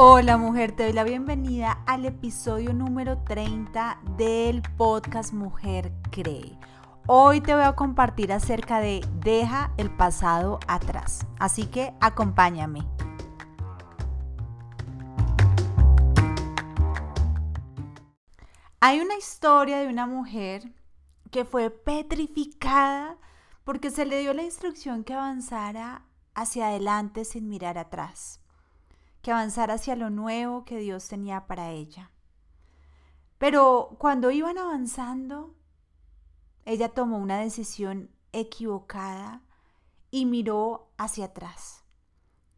Hola mujer, te doy la bienvenida al episodio número 30 del podcast Mujer Cree. Hoy te voy a compartir acerca de deja el pasado atrás, así que acompáñame. Hay una historia de una mujer que fue petrificada porque se le dio la instrucción que avanzara hacia adelante sin mirar atrás que avanzara hacia lo nuevo que Dios tenía para ella. Pero cuando iban avanzando, ella tomó una decisión equivocada y miró hacia atrás.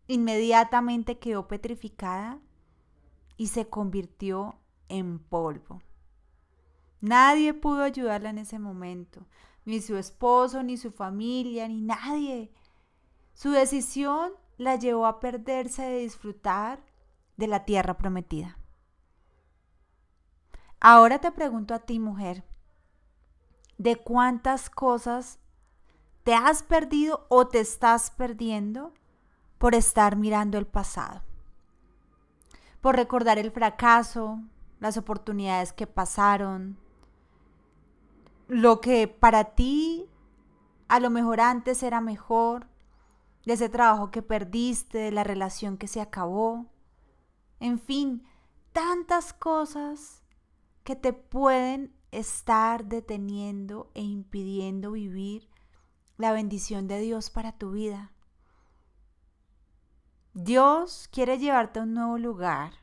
Inmediatamente quedó petrificada y se convirtió en polvo. Nadie pudo ayudarla en ese momento, ni su esposo, ni su familia, ni nadie. Su decisión la llevó a perderse de disfrutar de la tierra prometida. Ahora te pregunto a ti, mujer, ¿de cuántas cosas te has perdido o te estás perdiendo por estar mirando el pasado? Por recordar el fracaso, las oportunidades que pasaron, lo que para ti a lo mejor antes era mejor, de ese trabajo que perdiste, de la relación que se acabó. En fin, tantas cosas que te pueden estar deteniendo e impidiendo vivir la bendición de Dios para tu vida. Dios quiere llevarte a un nuevo lugar.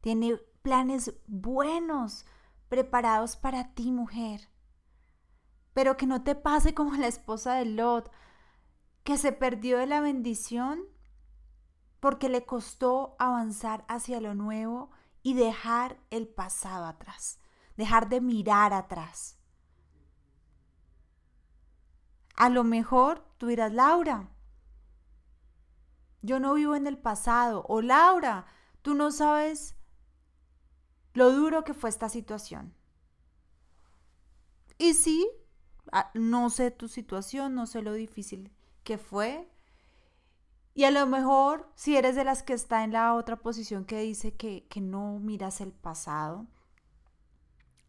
Tiene planes buenos preparados para ti, mujer. Pero que no te pase como la esposa de Lot, que se perdió de la bendición porque le costó avanzar hacia lo nuevo y dejar el pasado atrás, dejar de mirar atrás. A lo mejor tú dirás, Laura, yo no vivo en el pasado. O Laura, tú no sabes lo duro que fue esta situación. Y sí, ah, no sé tu situación, no sé lo difícil que fue. Y a lo mejor, si eres de las que está en la otra posición que dice que, no miras el pasado,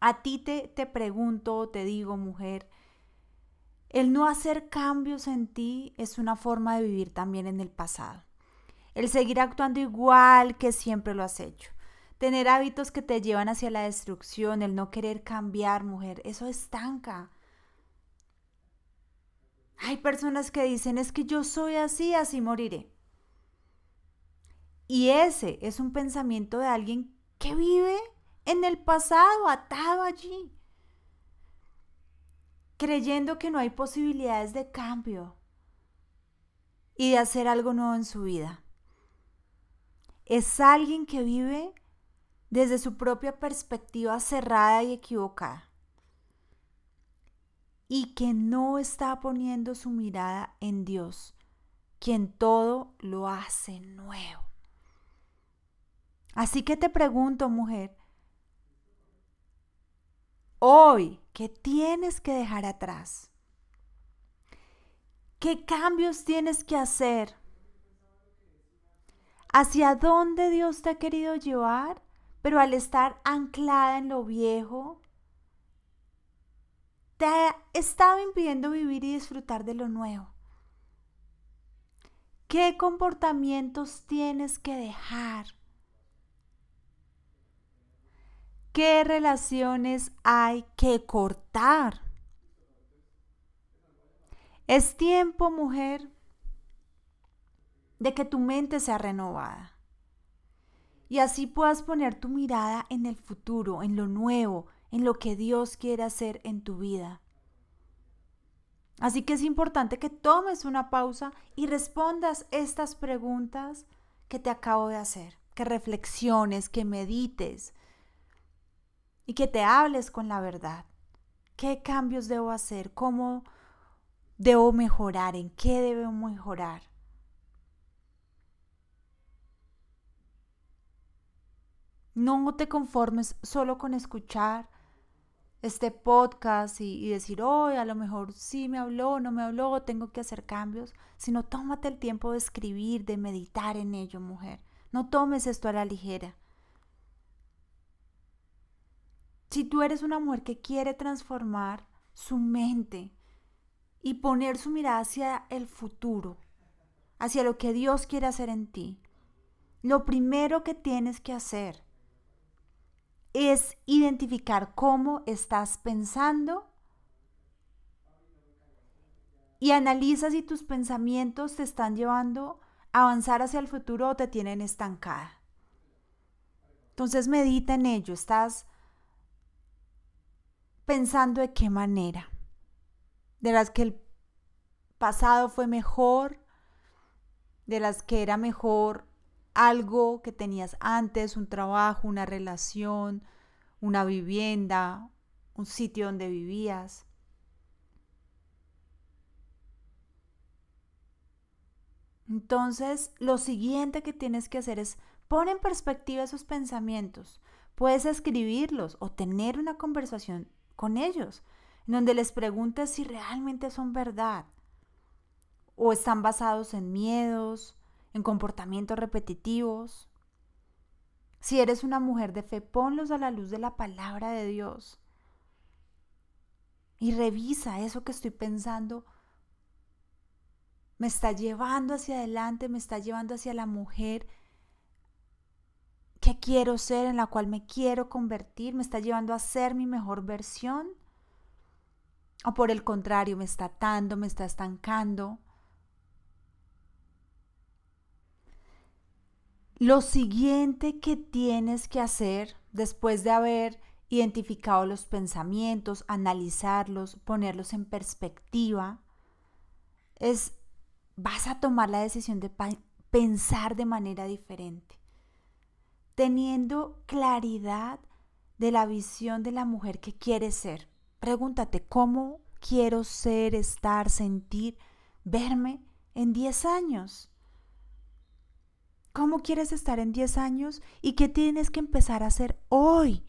a ti te, te pregunto, te digo, mujer, el no hacer cambios en ti es una forma de vivir también en el pasado. El seguir actuando igual que siempre lo has hecho. Tener hábitos que te llevan hacia la destrucción, el no querer cambiar, mujer, eso estanca. Hay personas que dicen, es que yo soy así, así moriré. Y ese es un pensamiento de alguien que vive en el pasado, atado allí, creyendo que no hay posibilidades de cambio y de hacer algo nuevo en su vida. Es alguien que vive desde su propia perspectiva cerrada y equivocada y que no está poniendo su mirada en Dios, quien todo lo hace nuevo. Así que te pregunto, mujer, hoy, ¿qué tienes que dejar atrás? ¿Qué cambios tienes que hacer? ¿Hacia dónde Dios te ha querido llevar? Pero al estar anclada en lo viejo, te ha estado impidiendo vivir y disfrutar de lo nuevo? ¿Qué comportamientos tienes que dejar? ¿Qué relaciones hay que cortar? Es tiempo, mujer, de que tu mente sea renovada. Y así puedas poner tu mirada en el futuro, en lo nuevo, en lo que Dios quiere hacer en tu vida. Así que es importante que tomes una pausa y respondas estas preguntas que te acabo de hacer, que reflexiones, que medites y que te hables con la verdad. ¿Qué cambios debo hacer? ¿Cómo debo mejorar? ¿En qué debo mejorar? No te conformes solo con escuchar este podcast y, decir, hoy a lo mejor sí me habló, no me habló, tengo que hacer cambios, sino tómate el tiempo de escribir, de meditar en ello, mujer, No tomes esto a la ligera. Si tú eres una mujer que quiere transformar su mente y poner su mirada hacia el futuro, hacia lo que Dios quiere hacer en ti, lo primero que tienes que hacer es identificar cómo estás pensando y analiza si tus pensamientos te están llevando a avanzar hacia el futuro o te tienen estancada. Entonces medita en ello, estás pensando de qué manera, de las que el pasado fue mejor, de las que era mejor algo que tenías antes, un trabajo, una relación, una vivienda, un sitio donde vivías. Entonces, lo siguiente que tienes que hacer es poner en perspectiva esos pensamientos. Puedes escribirlos o tener una conversación con ellos, en donde les preguntes si realmente son verdad o están basados en miedos, en comportamientos repetitivos. Si eres una mujer de fe, ponlos a la luz de la palabra de Dios. Y revisa eso que estoy pensando me está llevando hacia adelante, me está llevando hacia la mujer que quiero ser, en la cual me quiero convertir, me está llevando a ser mi mejor versión. O por el contrario, me está atando, me está estancando. Lo siguiente que tienes que hacer después de haber identificado los pensamientos, analizarlos, ponerlos en perspectiva, es vas a tomar la decisión de pensar de manera diferente, teniendo claridad de la visión de la mujer que quieres ser. Pregúntate, ¿cómo quiero ser, estar, sentir, verme en 10 años? ¿Cómo quieres estar en 10 años y qué tienes que empezar a hacer hoy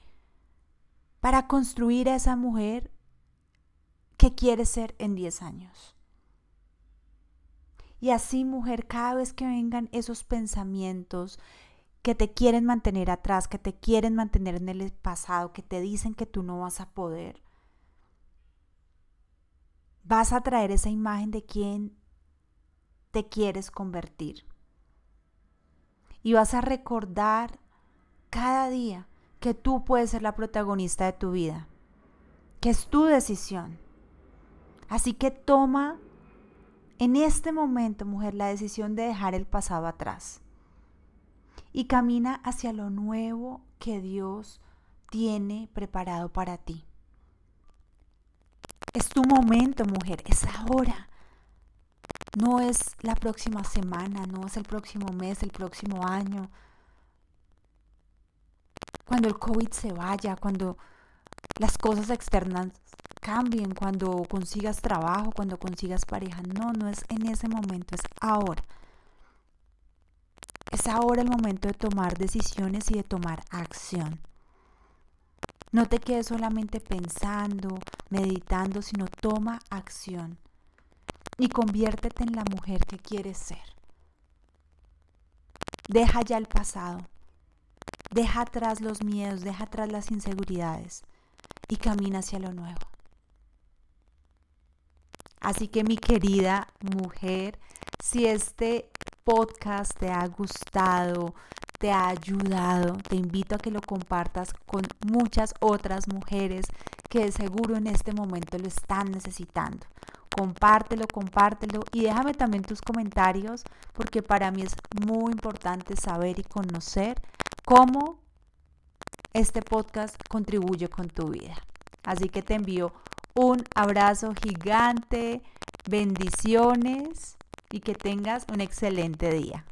para construir a esa mujer que quieres ser en 10 años? Y así, mujer, cada vez que vengan esos pensamientos que te quieren mantener atrás, que te quieren mantener en el pasado, que te dicen que tú no vas a poder, vas a traer esa imagen de quién te quieres convertir. Y vas a recordar cada día que tú puedes ser la protagonista de tu vida, que es tu decisión. Así que toma en este momento, mujer, la decisión de dejar el pasado atrás y camina hacia lo nuevo que Dios tiene preparado para ti. Es tu momento, mujer, es ahora. No es la próxima semana, no es el próximo mes, el próximo año. Cuando el COVID se vaya, cuando las cosas externas cambien cuando consigas trabajo, cuando consigas pareja. No, no es en ese momento, es ahora. Es ahora el momento de tomar decisiones y de tomar acción. No te quedes solamente pensando, meditando, sino toma acción y conviértete en la mujer que quieres ser. Deja ya el pasado. Deja atrás los miedos, deja atrás las inseguridades y camina hacia lo nuevo. Así que mi querida mujer, si este podcast te ha gustado, te ha ayudado, te invito a que lo compartas con muchas otras mujeres que de seguro en este momento lo están necesitando. Compártelo, compártelo y déjame también tus comentarios porque para mí es muy importante saber y conocer cómo este podcast contribuye con tu vida. Así que te envío un abrazo gigante, bendiciones y que tengas un excelente día.